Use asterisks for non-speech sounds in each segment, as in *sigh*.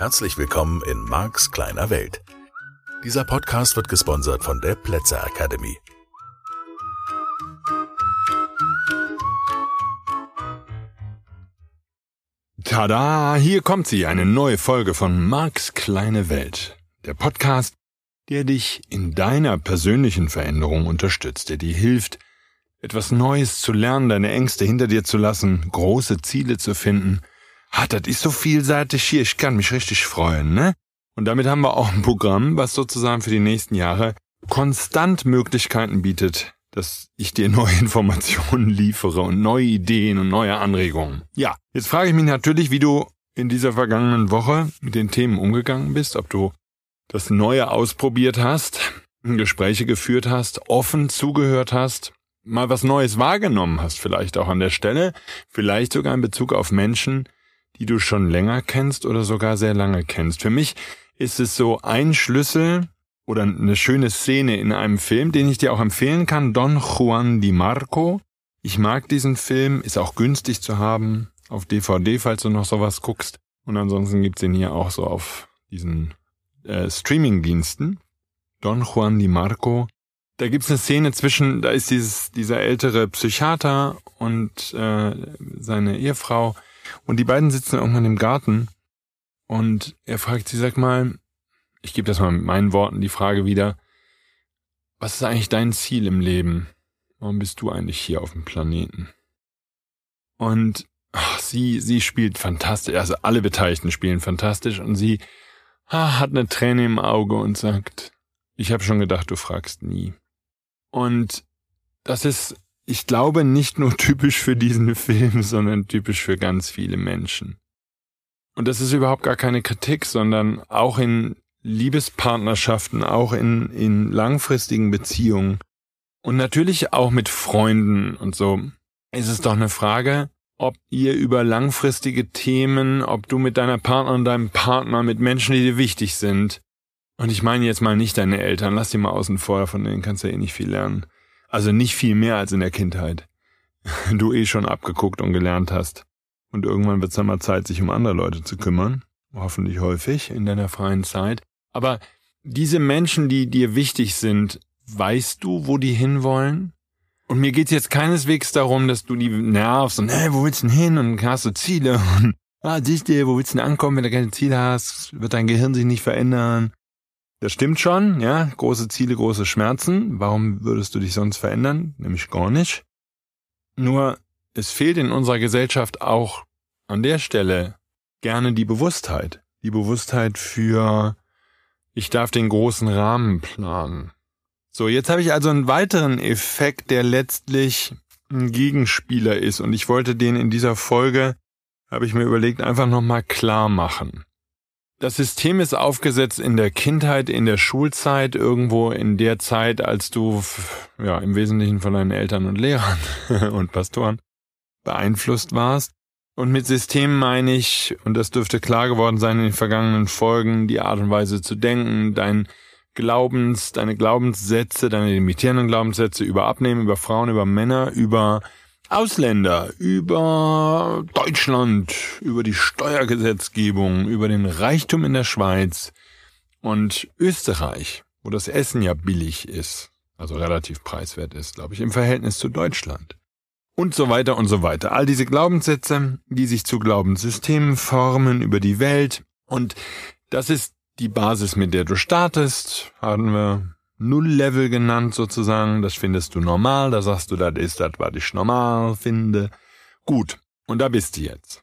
Herzlich willkommen in Marks kleiner Welt. Dieser Podcast wird gesponsert von der Plätzer Academy. Tada, hier kommt sie, eine neue Folge von Marks kleine Welt. Der Podcast, der dich in deiner persönlichen Veränderung unterstützt, der dir hilft, etwas Neues zu lernen, deine Ängste hinter dir zu lassen, große Ziele zu finden. Ah, das ist so vielseitig hier, ich kann mich richtig freuen, ne? Und damit haben wir auch ein Programm, was sozusagen für die nächsten Jahre konstant Möglichkeiten bietet, dass ich dir *laughs* neue Informationen liefere und neue Ideen und neue Anregungen. Ja, jetzt frage ich mich natürlich, wie du in dieser vergangenen Woche mit den Themen umgegangen bist, ob du das Neue ausprobiert hast, Gespräche geführt hast, offen zugehört hast, mal was Neues wahrgenommen hast, vielleicht auch an der Stelle, vielleicht sogar in Bezug auf Menschen, die du schon länger kennst oder sogar sehr lange kennst. Für mich ist es so ein Schlüssel oder eine schöne Szene in einem Film, den ich dir auch empfehlen kann, Don Juan Di Marco. Ich mag diesen Film, ist auch günstig zu haben auf DVD, falls du noch sowas guckst. Und ansonsten gibt's ihn hier auch so auf diesen äh, Streaming-Diensten. Don Juan Di Marco da gibt's eine Szene zwischen, da ist dieses, dieser ältere Psychiater und äh, seine Ehefrau und die beiden sitzen irgendwann im Garten und er fragt sie, sag mal, ich gebe das mal mit meinen Worten die Frage wieder, was ist eigentlich dein Ziel im Leben? Warum bist du eigentlich hier auf dem Planeten? Und ach, sie, sie spielt fantastisch, also alle Beteiligten spielen fantastisch und sie ah, hat eine Träne im Auge und sagt, ich habe schon gedacht, du fragst nie. Und das ist, ich glaube, nicht nur typisch für diesen *laughs* Film, sondern typisch für ganz viele Menschen. Und das ist überhaupt gar keine Kritik, sondern auch in Liebespartnerschaften, auch in, in langfristigen Beziehungen und natürlich auch mit Freunden und so ist es doch eine Frage, ob ihr über langfristige Themen, ob du mit deiner Partnerin, deinem Partner, mit Menschen, die dir wichtig sind, und ich meine jetzt mal nicht deine Eltern, lass die mal außen vor, von denen kannst du ja eh nicht viel lernen. Also nicht viel mehr als in der Kindheit. *laughs* Du eh schon abgeguckt und gelernt hast. Und irgendwann wird es dann mal Zeit, sich um andere Leute zu kümmern. Hoffentlich häufig in deiner freien Zeit. Aber diese Menschen, die dir wichtig sind, weißt du, wo die hinwollen? Und mir geht's jetzt keineswegs darum, dass du die nervst und, hey, wo willst du denn hin? Und hast du Ziele *laughs* und, ah, siehst du, wo willst du denn ankommen, wenn du keine Ziele hast? Wird dein Gehirn sich nicht verändern? Das stimmt schon, ja. Große Ziele, große Schmerzen. Warum würdest du dich sonst verändern? Nämlich gar nicht. Nur, es fehlt in unserer Gesellschaft auch an der Stelle gerne die Bewusstheit. Die Bewusstheit für, ich darf den großen Rahmen planen. So, jetzt habe ich also einen weiteren Effekt, der letztlich ein Gegenspieler ist. Und ich wollte den in dieser Folge, habe ich mir überlegt, einfach nochmal klar machen. Das System ist aufgesetzt in der Kindheit, in der Schulzeit, irgendwo in der Zeit, als du ja im Wesentlichen von deinen Eltern und Lehrern *laughs* und Pastoren beeinflusst warst. Und mit System meine ich, und das dürfte klar geworden sein in den vergangenen Folgen, die Art und Weise zu denken, dein Glaubens, deine Glaubenssätze, deine limitierenden Glaubenssätze über Abnehmen, über Frauen, über Männer, über Ausländer, über Deutschland, über die Steuergesetzgebung, über den Reichtum in der Schweiz und Österreich, wo das Essen ja billig ist, also relativ preiswert ist, glaube ich, im Verhältnis zu Deutschland. Und so weiter und so weiter. All diese Glaubenssätze, die sich zu Glaubenssystemen formen über die Welt. Und das ist die Basis, mit der du startest, haben wir Null-Level genannt sozusagen. Das findest du normal. Da sagst du, das ist das, was ich normal finde. Gut. Und da bist du jetzt.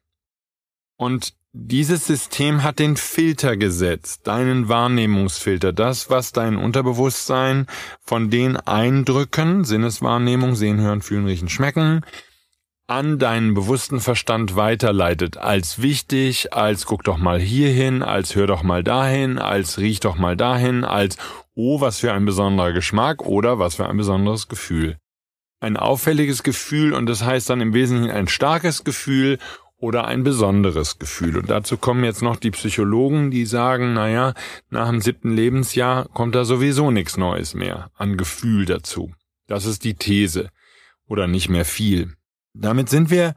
Und dieses System hat den Filter gesetzt, deinen Wahrnehmungsfilter, das, was dein Unterbewusstsein von den Eindrücken, Sinneswahrnehmung, sehen, hören, fühlen, riechen, schmecken, an deinen bewussten Verstand weiterleitet, als wichtig, als guck doch mal hierhin, als hör doch mal dahin, als riech doch mal dahin, als oh, was für ein besonderer Geschmack oder was für ein besonderes Gefühl. Ein auffälliges Gefühl und das heißt dann im Wesentlichen ein starkes Gefühl oder ein besonderes Gefühl. Und dazu kommen jetzt noch die Psychologen, die sagen, naja, nach dem siebten Lebensjahr kommt da sowieso nichts Neues mehr an Gefühl dazu. Das ist die These. Oder nicht mehr viel. Damit sind wir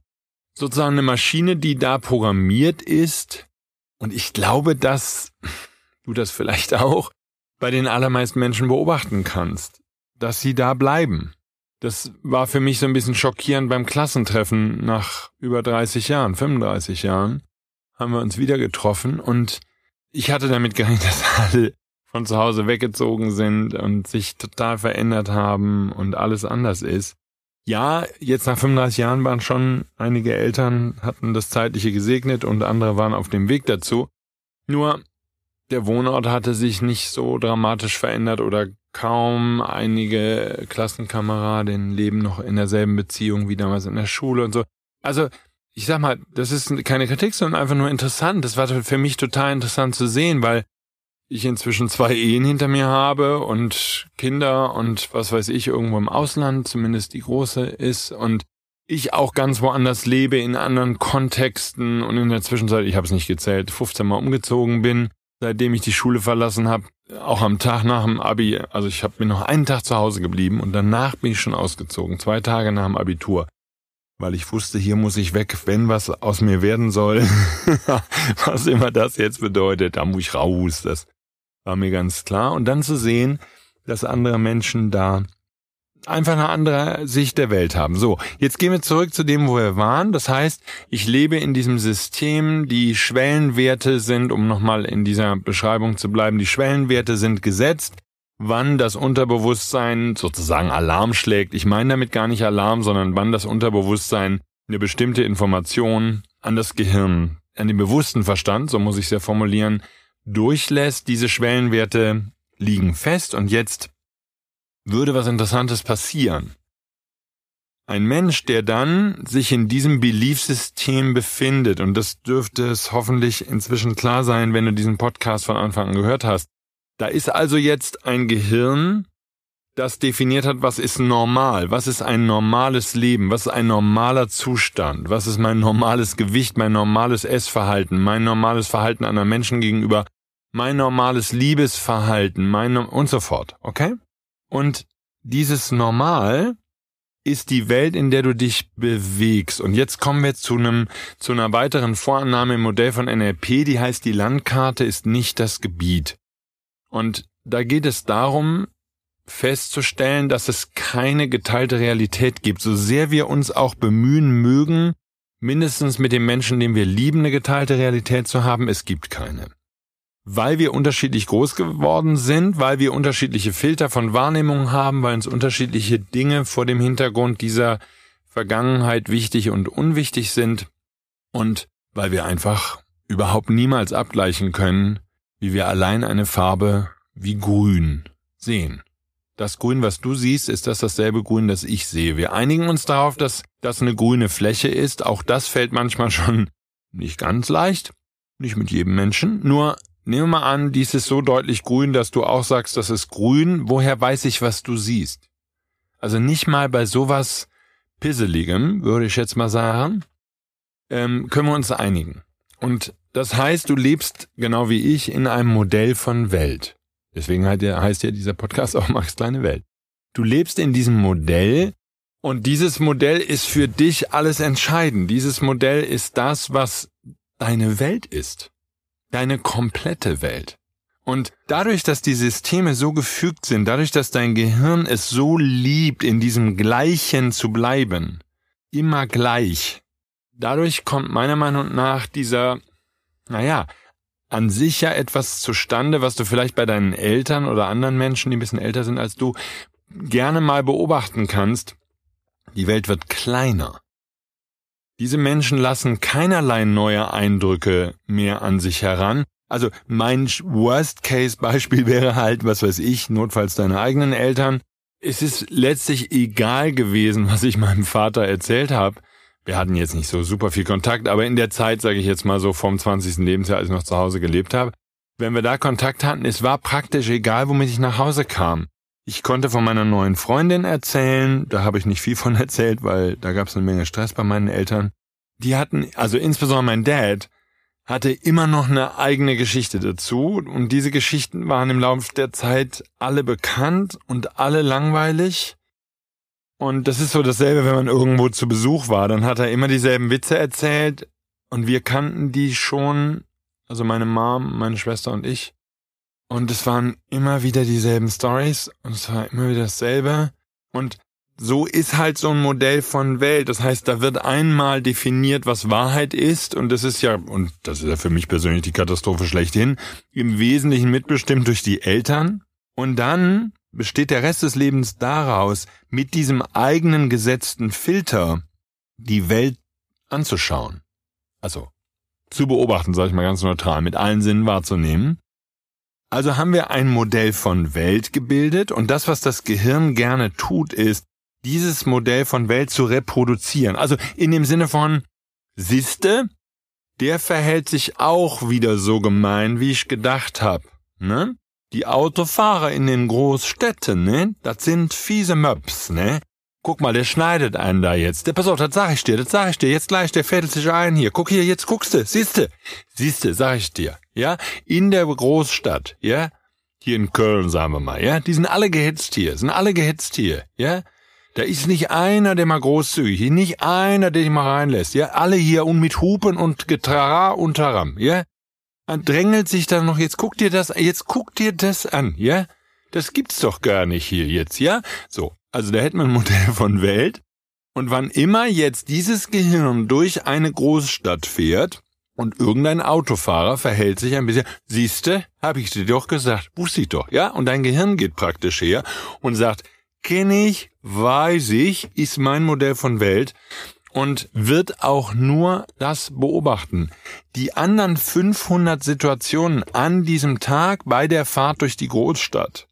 sozusagen eine Maschine, die da programmiert ist, Und ich glaube, dass du das vielleicht auch bei den allermeisten Menschen beobachten kannst, dass sie da bleiben. Das war für mich so ein bisschen schockierend beim Klassentreffen nach über 30 Jahren, 35 Jahren, haben wir uns wieder getroffen und ich hatte damit gerechnet, *laughs* dass alle von zu Hause weggezogen sind und sich total verändert haben und alles anders ist. Ja, jetzt nach 35 Jahren waren schon einige Eltern hatten das Zeitliche gesegnet und andere waren auf dem Weg dazu. Nur der Wohnort hatte sich nicht so dramatisch verändert oder kaum einige Klassenkameraden leben noch in derselben Beziehung wie damals in der Schule und so. Also, ich sag mal, das ist keine Kritik, sondern einfach nur interessant. Das war für mich total interessant zu sehen, weil ich inzwischen zwei Ehen hinter mir habe und Kinder und was weiß ich, irgendwo im Ausland, zumindest die große ist und ich auch ganz woanders lebe, in anderen Kontexten und in der Zwischenzeit, ich habe es nicht gezählt, 15 Mal umgezogen bin, seitdem ich die Schule verlassen habe, auch am Tag nach dem Abi, also ich habe mir noch einen Tag zu Hause geblieben und danach bin ich schon ausgezogen, zwei Tage nach dem Abitur. Weil ich wusste, hier muss ich weg, wenn was aus mir werden soll, *laughs* was immer das jetzt bedeutet, da muss ich raus, das war mir ganz klar. Und dann zu sehen, dass andere Menschen da einfach eine andere Sicht der Welt haben. So, jetzt gehen wir zurück zu dem, wo wir waren. Das heißt, ich lebe in diesem System, die Schwellenwerte sind, um nochmal in dieser Beschreibung zu bleiben, die Schwellenwerte sind gesetzt, wann das Unterbewusstsein sozusagen Alarm schlägt. Ich meine damit gar nicht Alarm, sondern wann das Unterbewusstsein eine bestimmte Information an das Gehirn, an den bewussten Verstand, so muss ich es ja formulieren, durchlässt. Diese Schwellenwerte liegen fest und jetzt würde was Interessantes passieren. Ein Mensch, der dann sich in diesem Beliefsystem befindet, und das dürfte es hoffentlich inzwischen klar sein, wenn du diesen Podcast von Anfang an gehört hast, da ist also jetzt ein Gehirn, das definiert hat, was ist normal, was ist ein normales Leben, was ist ein normaler Zustand, was ist mein normales Gewicht, mein normales Essverhalten, mein normales Verhalten anderen Menschen gegenüber, mein normales Liebesverhalten, mein und so fort, okay? Und dieses Normal ist die Welt, in der du dich bewegst. Und jetzt kommen wir zu einem, zu einer weiteren Vorannahme im Modell von NLP, die heißt, die Landkarte ist nicht das Gebiet. Und da geht es darum, festzustellen, dass es keine geteilte Realität gibt. So sehr wir uns auch bemühen mögen, mindestens mit dem Menschen, den wir lieben, eine geteilte Realität zu haben, es gibt keine weil wir unterschiedlich groß geworden sind, weil wir unterschiedliche Filter von Wahrnehmung haben, weil uns unterschiedliche Dinge vor dem Hintergrund dieser Vergangenheit wichtig und unwichtig sind und weil wir einfach überhaupt niemals abgleichen können, wie wir allein eine Farbe wie grün sehen. Das Grün, was du siehst, ist das dasselbe Grün, das ich sehe. Wir einigen uns darauf, dass das eine grüne Fläche ist. Auch das fällt manchmal schon nicht ganz leicht. Nicht mit jedem Menschen. Nur Nehmen wir mal an, dies ist so deutlich grün, dass du auch sagst, das ist grün. Woher weiß ich, was du siehst? Also nicht mal bei sowas Pisseligem, würde ich jetzt mal sagen, ähm, können wir uns einigen. Und das heißt, du lebst genau wie ich in einem Modell von Welt. Deswegen heißt ja dieser Podcast auch Max kleine Welt. Du lebst in diesem Modell und dieses Modell ist für dich alles entscheidend. Dieses Modell ist das, was deine Welt ist deine komplette Welt. Und dadurch, dass die Systeme so gefügt sind, dadurch, dass dein Gehirn es so liebt, in diesem Gleichen zu bleiben, immer gleich, dadurch kommt meiner Meinung nach dieser, naja, an sich ja etwas zustande, was du vielleicht bei deinen Eltern oder anderen Menschen, die ein bisschen älter sind als du, gerne mal beobachten kannst. Die Welt wird kleiner. Diese Menschen lassen keinerlei neue Eindrücke mehr an sich heran. Also mein Worst-Case-Beispiel *laughs* wäre halt, was weiß ich, notfalls deine eigenen Eltern. Es ist letztlich egal gewesen, was ich meinem Vater erzählt habe. Wir hatten jetzt nicht so super viel Kontakt, aber in der Zeit, sage ich jetzt mal so vom 20. Lebensjahr, als ich noch zu Hause gelebt habe, wenn wir da Kontakt hatten, es war praktisch egal, womit ich nach Hause kam. Ich konnte von meiner neuen Freundin erzählen, da habe ich nicht viel von *laughs* erzählt, weil da gab es eine Menge Stress bei meinen Eltern. Die hatten, also insbesondere mein Dad, hatte immer noch eine eigene Geschichte dazu und diese Geschichten waren im Laufe der Zeit alle bekannt und alle langweilig. Und das ist so dasselbe, wenn man irgendwo zu Besuch war, dann hat er immer dieselben Witze erzählt und wir kannten die schon Also meine Mom, meine Schwester und ich. Und es waren immer wieder dieselben Stories und es war immer wieder dasselbe. Und so ist halt so ein Modell von Welt. Das heißt, da wird einmal definiert, was Wahrheit ist. Und das ist ja, und das ist ja für mich persönlich die Katastrophe schlechthin, im Wesentlichen mitbestimmt durch die Eltern. Und dann besteht der Rest des Lebens daraus, mit diesem eigenen gesetzten Filter die Welt anzuschauen. Also zu beobachten, sage ich mal ganz neutral, mit allen Sinnen wahrzunehmen. Also haben wir ein Modell von Welt gebildet und das, was das Gehirn gerne tut, ist, dieses Modell von Welt zu reproduzieren. Also in dem Sinne von, siehste, der verhält sich auch wieder so gemein, wie ich gedacht hab. Ne? Die Autofahrer in den Großstädten, ne? Das sind fiese Möps, ne? Guck mal, der schneidet einen da jetzt. Der, pass auf, das sag ich dir, das sag ich dir. Jetzt gleich, der fädelt sich ein hier. Guck hier, jetzt guckst du, siehste. Siehste, sag ich dir. Ja? In der Großstadt, ja? Hier in Köln, sagen wir mal, ja? Die sind alle gehetzt hier, sind alle gehetzt hier, ja? Da ist nicht einer, der mal großzügig, nicht einer, der dich mal reinlässt, ja? Alle hier und mit Hupen und Getrara und Taram, ja? Man drängelt sich dann noch, jetzt guck dir das, jetzt guck dir das an, ja? Das gibt's doch gar nicht hier jetzt, ja? So. Also da hätten wir ein Modell von Welt. Und wann immer jetzt dieses Gehirn durch eine Großstadt fährt und irgendein Autofahrer verhält sich ein bisschen, siehste, hab ich dir doch gesagt, wusste ich doch, ja? Und dein Gehirn geht praktisch her und sagt, kenne ich, weiß ich, ist mein Modell von Welt und wird auch nur das beobachten. Die anderen 500 Situationen an diesem Tag bei der Fahrt durch die Großstadt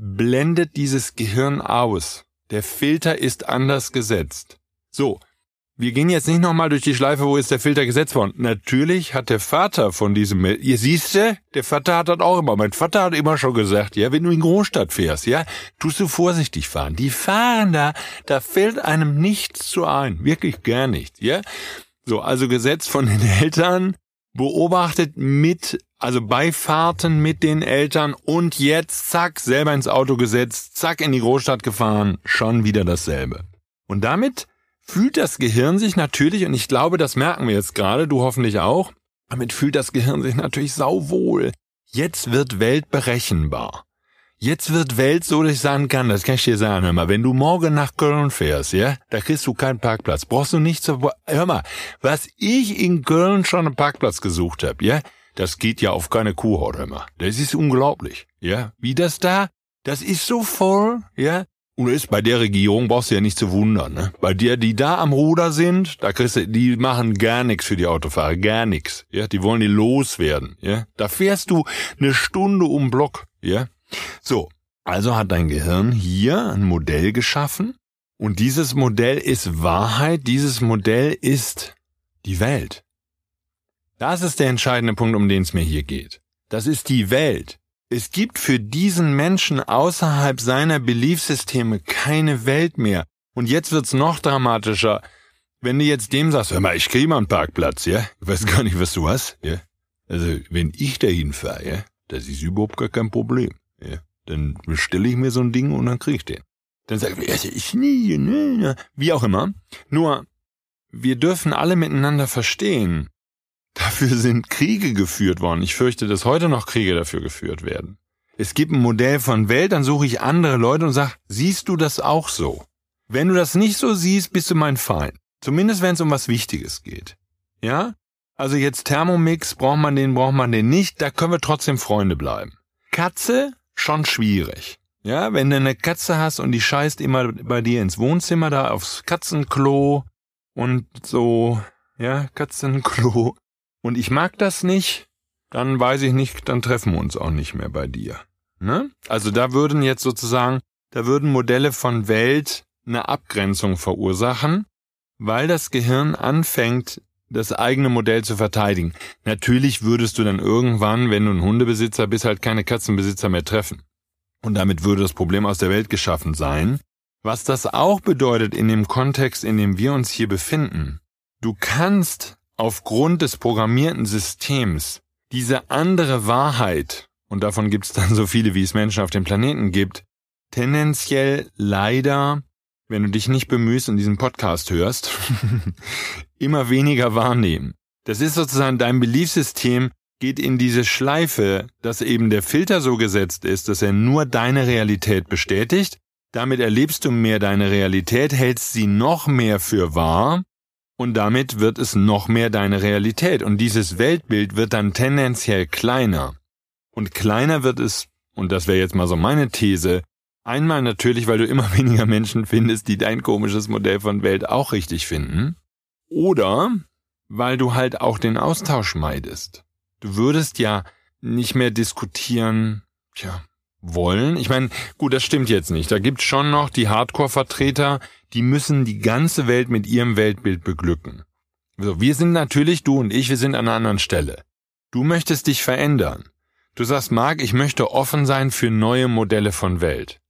blendet dieses Gehirn aus. Der Filter ist anders gesetzt. So, wir gehen jetzt nicht nochmal durch die Schleife, wo ist der Filter gesetzt worden. Natürlich hat der Vater von diesem, ihr siehste, der Vater hat das auch immer. Mein Vater hat immer schon gesagt, ja, wenn du in Großstadt fährst, ja, tust du vorsichtig fahren. Die fahren da, da fällt einem nichts zu ein. Wirklich gar nichts, ja. So, also Gesetz von den *laughs* Eltern, beobachtet mit, also bei Fahrten mit den Eltern und jetzt zack, selber ins Auto gesetzt, zack, in die Großstadt gefahren, schon wieder dasselbe. Und damit fühlt das Gehirn sich natürlich, und ich glaube, das merken wir jetzt gerade, du hoffentlich auch, damit fühlt das Gehirn sich natürlich sauwohl. Jetzt wird Welt berechenbar. Jetzt wird Welt so, dass ich sagen kann, das kann ich dir sagen, hör mal, wenn du morgen nach Köln fährst, ja, da kriegst du keinen Parkplatz. Brauchst du nicht zu, hör mal, was ich in Köln schon einen Parkplatz gesucht habe, ja, das geht ja auf keine Kuhhaut, hör mal. Das ist unglaublich, ja. Wie das da, das ist so voll, ja. Und ist bei der Regierung brauchst du ja nicht zu wundern, ne? Bei der, die da am Ruder sind, da kriegst du, die machen gar nichts für die Autofahrer, gar nichts. Ja, die wollen die loswerden, ja. Da fährst du eine Stunde um Block, ja. So, also hat dein Gehirn hier ein Modell geschaffen und dieses Modell ist Wahrheit, dieses Modell ist die Welt. Das ist der entscheidende Punkt, um den es mir hier geht. Das ist die Welt. Es gibt für diesen Menschen außerhalb seiner Beliefsysteme keine Welt mehr. Und jetzt wird's noch dramatischer. Wenn du jetzt dem sagst, hör mal, ich krieg mal einen Parkplatz, ja? Ich weiß gar nicht, was du hast, ja? Also, wenn ich dahin fahre, ja, das ist überhaupt gar kein Problem, ja? Dann bestelle ich mir so ein Ding und dann krieg ich den. Dann sag ich, ich nie, ne, wie auch immer. Nur, wir dürfen alle miteinander verstehen, Dafür sind Kriege geführt worden. Ich fürchte, dass heute noch Kriege dafür geführt werden. Es gibt ein Modell von Welt, dann suche ich andere Leute und sage, siehst du das auch so? Wenn du das nicht so siehst, bist du mein Feind. Zumindest wenn es um was Wichtiges geht. Ja? Also jetzt Thermomix, braucht man den, braucht man den nicht, da können wir trotzdem Freunde bleiben. Katze, schon schwierig. Ja, wenn du eine Katze hast und die scheißt immer bei dir ins Wohnzimmer, da aufs Katzenklo und so, ja, Katzenklo, und ich mag das nicht, dann weiß ich nicht, dann treffen wir uns auch nicht mehr bei dir. Ne? Also da würden jetzt sozusagen, da würden Modelle von Welt eine Abgrenzung verursachen, weil das Gehirn anfängt, das eigene Modell zu verteidigen. Natürlich würdest du dann irgendwann, wenn du ein Hundebesitzer bist, halt keine Katzenbesitzer mehr treffen. Und damit würde das Problem aus der Welt geschaffen sein. Was das auch bedeutet in dem Kontext, in dem wir uns hier befinden. Du kannst aufgrund des programmierten Systems diese andere Wahrheit, und davon gibt es dann so viele, wie es Menschen auf dem Planeten gibt, tendenziell leider, wenn du dich nicht bemühst und diesen Podcast hörst, *laughs* immer weniger wahrnehmen. Das ist sozusagen dein Beliefssystem, geht in diese Schleife, dass eben der Filter so gesetzt ist, dass er nur deine Realität bestätigt. Damit erlebst du mehr deine Realität, hältst sie noch mehr für wahr und damit wird es noch mehr deine Realität. Und dieses Weltbild wird dann tendenziell kleiner. Und kleiner wird es, und das wäre jetzt mal so meine These, einmal natürlich, weil du immer *laughs* weniger Menschen findest, die dein komisches Modell von Welt auch richtig finden. Oder weil du halt auch den Austausch meidest. Du würdest ja nicht mehr diskutieren, tja, wollen. Ich meine, gut, das stimmt jetzt nicht. Da gibt's schon noch die Hardcore-Vertreter, die müssen die ganze Welt mit ihrem Weltbild beglücken. So, wir sind natürlich, du und ich, wir sind an einer anderen Stelle. Du möchtest dich verändern. Du sagst, Marc, ich möchte offen sein für neue Modelle von Welt.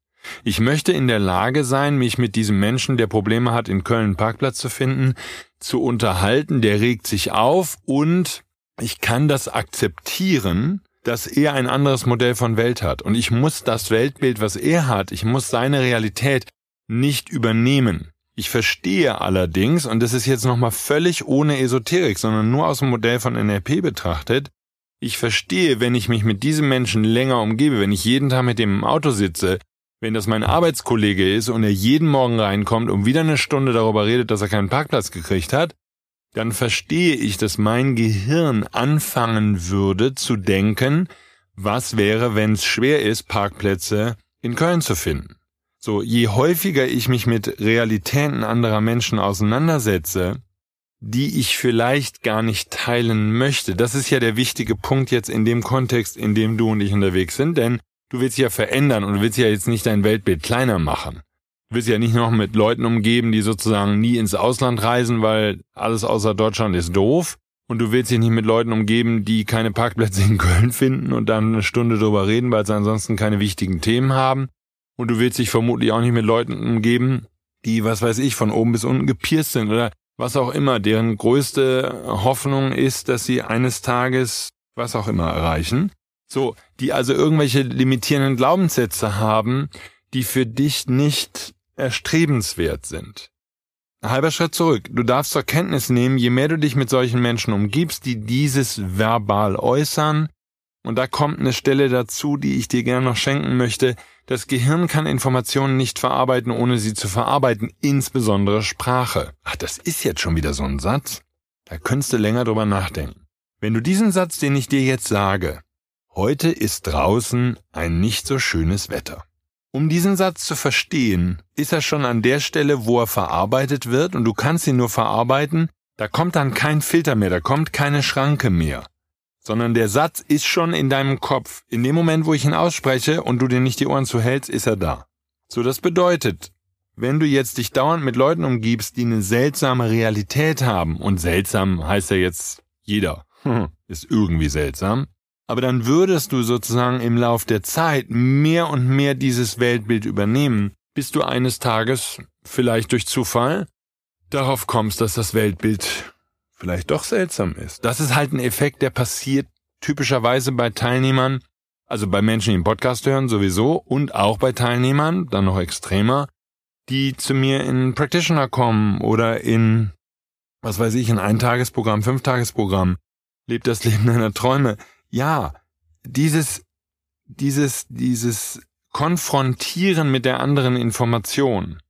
Ich möchte in der Lage sein, mich mit diesem Menschen, der Probleme hat, in Köln einen Parkplatz zu finden, zu unterhalten, der regt sich auf und ich kann das akzeptieren, dass er ein anderes Modell von Welt hat. Und ich muss das Weltbild, was er hat, ich muss seine Realität nicht übernehmen. Ich verstehe allerdings, und das ist jetzt nochmal völlig ohne Esoterik, sondern nur aus dem Modell von NLP betrachtet, ich verstehe, wenn ich mich mit diesem Menschen länger umgebe, wenn ich jeden Tag mit dem im Auto sitze, wenn das mein Arbeitskollege ist und er jeden Morgen reinkommt und wieder eine Stunde darüber redet, dass er keinen Parkplatz gekriegt hat, dann verstehe ich, dass mein Gehirn anfangen würde zu denken, was wäre, wenn es schwer ist, Parkplätze in Köln zu finden. So, je häufiger ich mich mit Realitäten anderer Menschen auseinandersetze, die ich vielleicht gar nicht teilen möchte. Das ist ja der wichtige Punkt jetzt in dem Kontext, in dem du und ich unterwegs sind, denn du willst ja verändern und du willst ja jetzt nicht dein Weltbild kleiner machen. Du willst ja nicht noch mit Leuten umgeben, die sozusagen nie ins Ausland reisen, weil alles außer Deutschland ist doof. Und du willst dich nicht mit Leuten umgeben, die keine Parkplätze in Köln finden und dann eine Stunde drüber reden, weil sie ansonsten keine wichtigen Themen haben. Und du willst dich vermutlich auch nicht mit Leuten umgeben, die, was weiß ich, von oben bis unten gepierst sind oder was auch immer, deren größte Hoffnung ist, dass sie eines Tages was auch immer erreichen. So, die also irgendwelche limitierenden Glaubenssätze haben, die für dich nicht erstrebenswert sind. Halber Schritt zurück. Du darfst zur Kenntnis nehmen, je mehr du dich mit solchen Menschen umgibst, die dieses verbal äußern, und da kommt eine Stelle dazu, die ich dir gerne noch schenken möchte, das Gehirn kann Informationen nicht verarbeiten, ohne sie zu verarbeiten, insbesondere Sprache. Ach, das ist jetzt schon wieder so ein Satz. Da könntest du länger drüber nachdenken. Wenn du diesen Satz, den ich dir jetzt sage, heute ist draußen ein nicht so schönes Wetter. Um diesen Satz zu verstehen, ist er schon an der Stelle, wo er verarbeitet wird, und du kannst ihn nur verarbeiten, da kommt dann kein Filter mehr, da kommt keine Schranke mehr, sondern der Satz ist schon in deinem Kopf. In dem Moment, wo ich ihn ausspreche und du dir nicht die Ohren zuhältst, ist er da. So, das bedeutet, wenn du jetzt dich dauernd mit Leuten umgibst, die eine seltsame Realität haben, und seltsam heißt ja jetzt jeder, ist irgendwie seltsam, aber dann würdest du sozusagen im Lauf der Zeit mehr und mehr dieses Weltbild übernehmen, bis du eines Tages, vielleicht durch Zufall, darauf kommst, dass das Weltbild vielleicht doch seltsam ist. Das ist halt ein Effekt, der passiert typischerweise bei Teilnehmern, also bei Menschen, die den Podcast hören sowieso und auch bei Teilnehmern, dann noch extremer, die zu mir in Practitioner kommen oder in, was weiß ich, ein Eintagesprogramm, Fünftagesprogramm, lebt das Leben *laughs* deiner Träume ja, dieses, dieses, dieses Konfrontieren mit der anderen Information.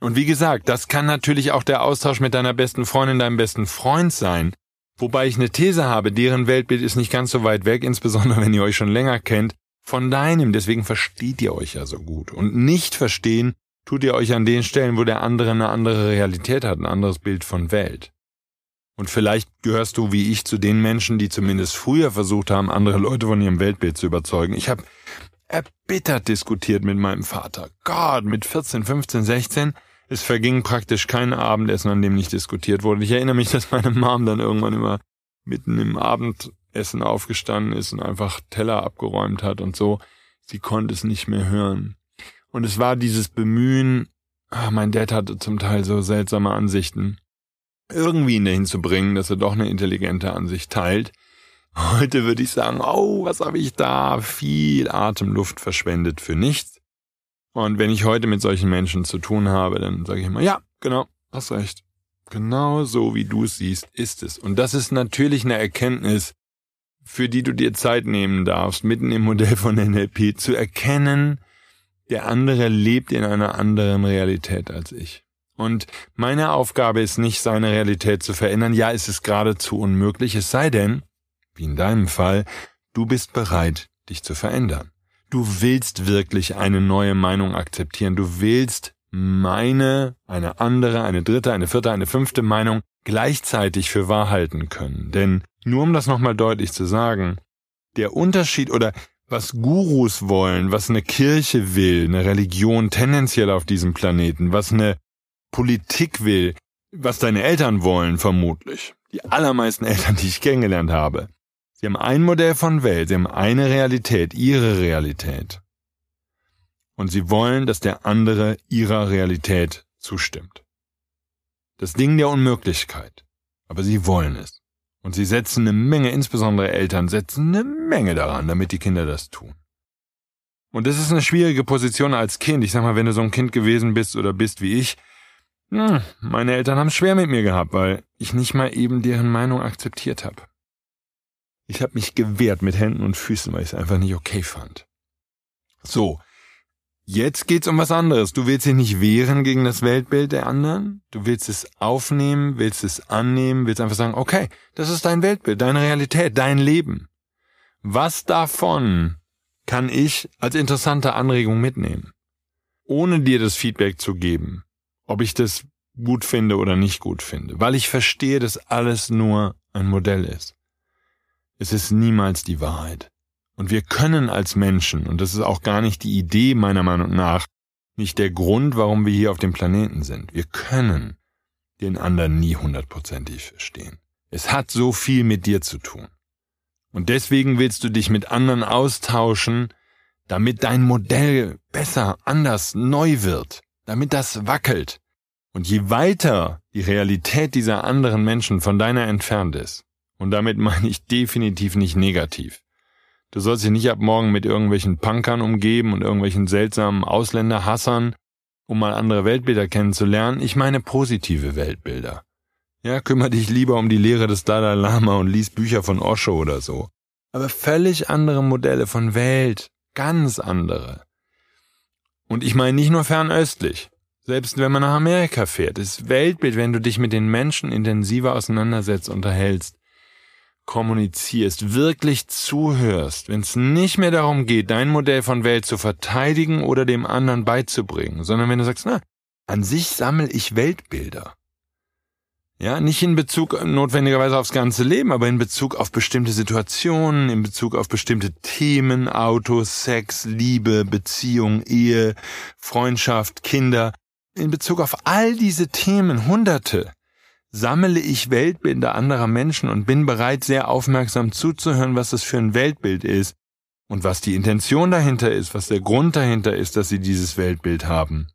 Und wie gesagt, das kann natürlich auch der Austausch mit deiner besten Freundin, deinem besten Freund sein. Wobei ich eine These habe, deren Weltbild ist nicht ganz so weit weg, insbesondere wenn ihr euch schon länger kennt, von deinem. Deswegen versteht ihr euch ja so gut. Und nicht verstehen tut ihr euch an den Stellen, wo der andere eine andere Realität hat, ein anderes Bild von Welt. Und vielleicht gehörst du wie ich zu den Menschen, die zumindest früher versucht haben, andere Leute von ihrem Weltbild zu überzeugen. Ich habe erbittert diskutiert mit meinem Vater. Gott, mit 14, 15, 16. Es verging praktisch kein Abendessen, an dem nicht diskutiert wurde. Ich erinnere mich, *laughs* dass meine Mom dann irgendwann immer mitten im Abendessen aufgestanden ist und einfach Teller abgeräumt hat und so. Sie konnte es nicht mehr hören. Und es war dieses Bemühen, ach, mein Dad hatte zum Teil so seltsame Ansichten irgendwie ihn dahin zu bringen, dass er doch eine intelligente Ansicht teilt. Heute würde ich sagen, oh, was habe ich da? Viel Atemluft verschwendet für nichts. Und wenn ich heute mit solchen Menschen zu tun habe, dann sage ich immer, ja, genau, hast recht. Genau so wie du es siehst, ist es. Und das ist natürlich eine Erkenntnis, für die du dir Zeit nehmen darfst, mitten im Modell von NLP zu erkennen, der andere lebt in einer anderen Realität als ich. Und meine Aufgabe ist nicht, seine Realität zu verändern. Ja, es ist geradezu unmöglich, es sei denn, wie in deinem Fall, du bist bereit, dich zu verändern. Du willst wirklich eine neue Meinung akzeptieren. Du willst meine, eine andere, eine dritte, eine vierte, eine fünfte Meinung gleichzeitig für wahr halten können. Denn nur um das nochmal deutlich zu sagen, der Unterschied oder was Gurus wollen, was eine Kirche will, eine Religion tendenziell auf diesem Planeten, was eine Politik will, was deine Eltern wollen vermutlich, die allermeisten *laughs* Eltern, die ich kennengelernt habe, sie haben ein Modell von Welt, sie haben eine Realität, ihre Realität. Und sie wollen, dass der andere ihrer Realität zustimmt. Das Ding der Unmöglichkeit. Aber sie wollen es. Und sie setzen eine Menge, insbesondere Eltern, setzen eine Menge daran, damit die Kinder das tun. Und das ist eine schwierige Position als Kind. Ich sag mal, wenn du so ein Kind gewesen bist oder bist wie ich, hm, meine Eltern haben es schwer mit mir gehabt, weil ich nicht mal eben deren Meinung akzeptiert habe. Ich habe mich gewehrt mit Händen und Füßen, weil ich es einfach nicht okay fand. So, jetzt geht's um was anderes. Du willst dich nicht wehren gegen das Weltbild der anderen. Du willst es aufnehmen, willst es annehmen, willst einfach sagen, okay, das ist dein Weltbild, deine Realität, dein Leben. Was davon kann ich als interessante Anregung mitnehmen? Ohne dir das Feedback zu geben, ob ich das gut finde oder nicht gut finde, weil ich verstehe, dass alles nur ein Modell ist. Es ist niemals die Wahrheit. Und wir können als Menschen, und das ist auch gar nicht die Idee meiner Meinung nach, nicht der Grund, warum wir hier auf dem Planeten sind. Wir können den anderen nie hundertprozentig verstehen. Es hat so viel mit dir zu tun. Und deswegen willst du dich mit anderen austauschen, damit dein Modell besser, anders, neu wird damit das wackelt. Und je weiter die Realität dieser anderen Menschen von deiner entfernt ist, und damit meine ich definitiv nicht negativ, du sollst dich nicht ab morgen mit irgendwelchen Punkern umgeben und irgendwelchen seltsamen Ausländerhassern, um mal andere Weltbilder kennenzulernen, ich meine positive Weltbilder. Ja, kümmere dich lieber um die Lehre des Dalai Lama und lies Bücher von Osho oder so. Aber völlig andere Modelle von Welt, ganz andere. Und ich meine nicht nur fernöstlich. Selbst wenn man nach Amerika fährt, das Weltbild, wenn du dich mit den Menschen intensiver auseinandersetzt, unterhältst, kommunizierst, wirklich zuhörst, wenn es nicht mehr darum geht, dein Modell von Welt zu verteidigen oder dem anderen beizubringen, sondern wenn du sagst, na, an sich sammle ich Weltbilder. Ja, nicht in Bezug notwendigerweise aufs ganze Leben, aber in Bezug auf bestimmte Situationen, in Bezug auf bestimmte Themen, Autos, Sex, Liebe, Beziehung, Ehe, Freundschaft, Kinder. In Bezug auf all diese Themen, Hunderte, sammle ich Weltbilder anderer Menschen und bin bereit, sehr aufmerksam zuzuhören, was das für ein Weltbild ist und was die Intention dahinter ist, was der Grund dahinter ist, dass sie dieses Weltbild haben.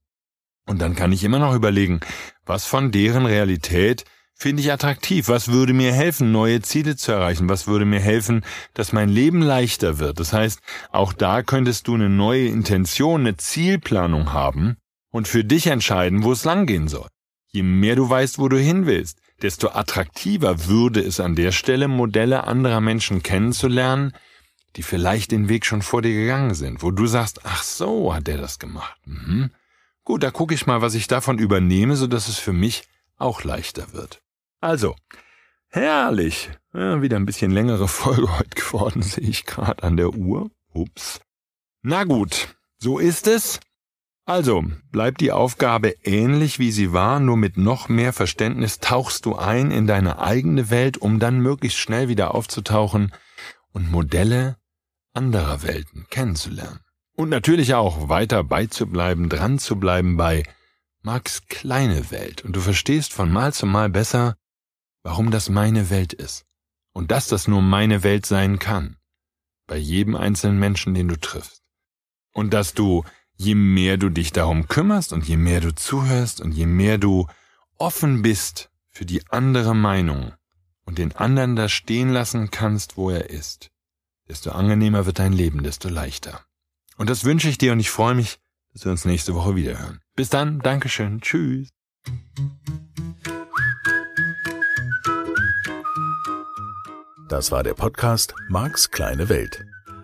Und dann kann ich immer noch überlegen, was von deren Realität finde ich attraktiv? Was würde mir helfen, neue Ziele zu erreichen? Was würde mir helfen, dass mein Leben leichter wird? Das heißt, auch da könntest du eine neue Intention, eine Zielplanung haben und für dich entscheiden, wo es langgehen soll. Je mehr du weißt, wo du hin willst, desto attraktiver würde es an der Stelle, Modelle anderer Menschen kennenzulernen, die vielleicht den Weg schon vor dir gegangen sind, wo du sagst, ach so hat der das gemacht. Mhm. Gut, da gucke ich mal, was ich davon übernehme, so dass es für mich auch leichter wird. Also, herrlich. Ja, wieder ein bisschen längere Folge *laughs* heute geworden, sehe ich gerade an der Uhr. Ups. Na gut, so ist es. Also, bleibt die Aufgabe ähnlich wie sie war, nur mit noch mehr Verständnis tauchst du ein in deine eigene Welt, um dann möglichst schnell wieder aufzutauchen und Modelle anderer Welten kennenzulernen. Und natürlich auch weiter beizubleiben, dran zu bleiben bei Max kleine Welt. Und du verstehst von Mal zu Mal besser, warum das meine Welt ist. Und dass das nur meine Welt sein kann. Bei jedem einzelnen Menschen, den du triffst. Und dass du, je mehr du dich darum kümmerst und je mehr du zuhörst und je mehr du offen bist für die andere Meinung und den anderen da stehen lassen kannst, wo er ist, desto angenehmer wird dein Leben, desto leichter. Und das wünsche ich dir und ich freue mich, dass wir uns nächste Woche wieder hören. Bis dann, Dankeschön, tschüss. Das war der Podcast Marks kleine Welt.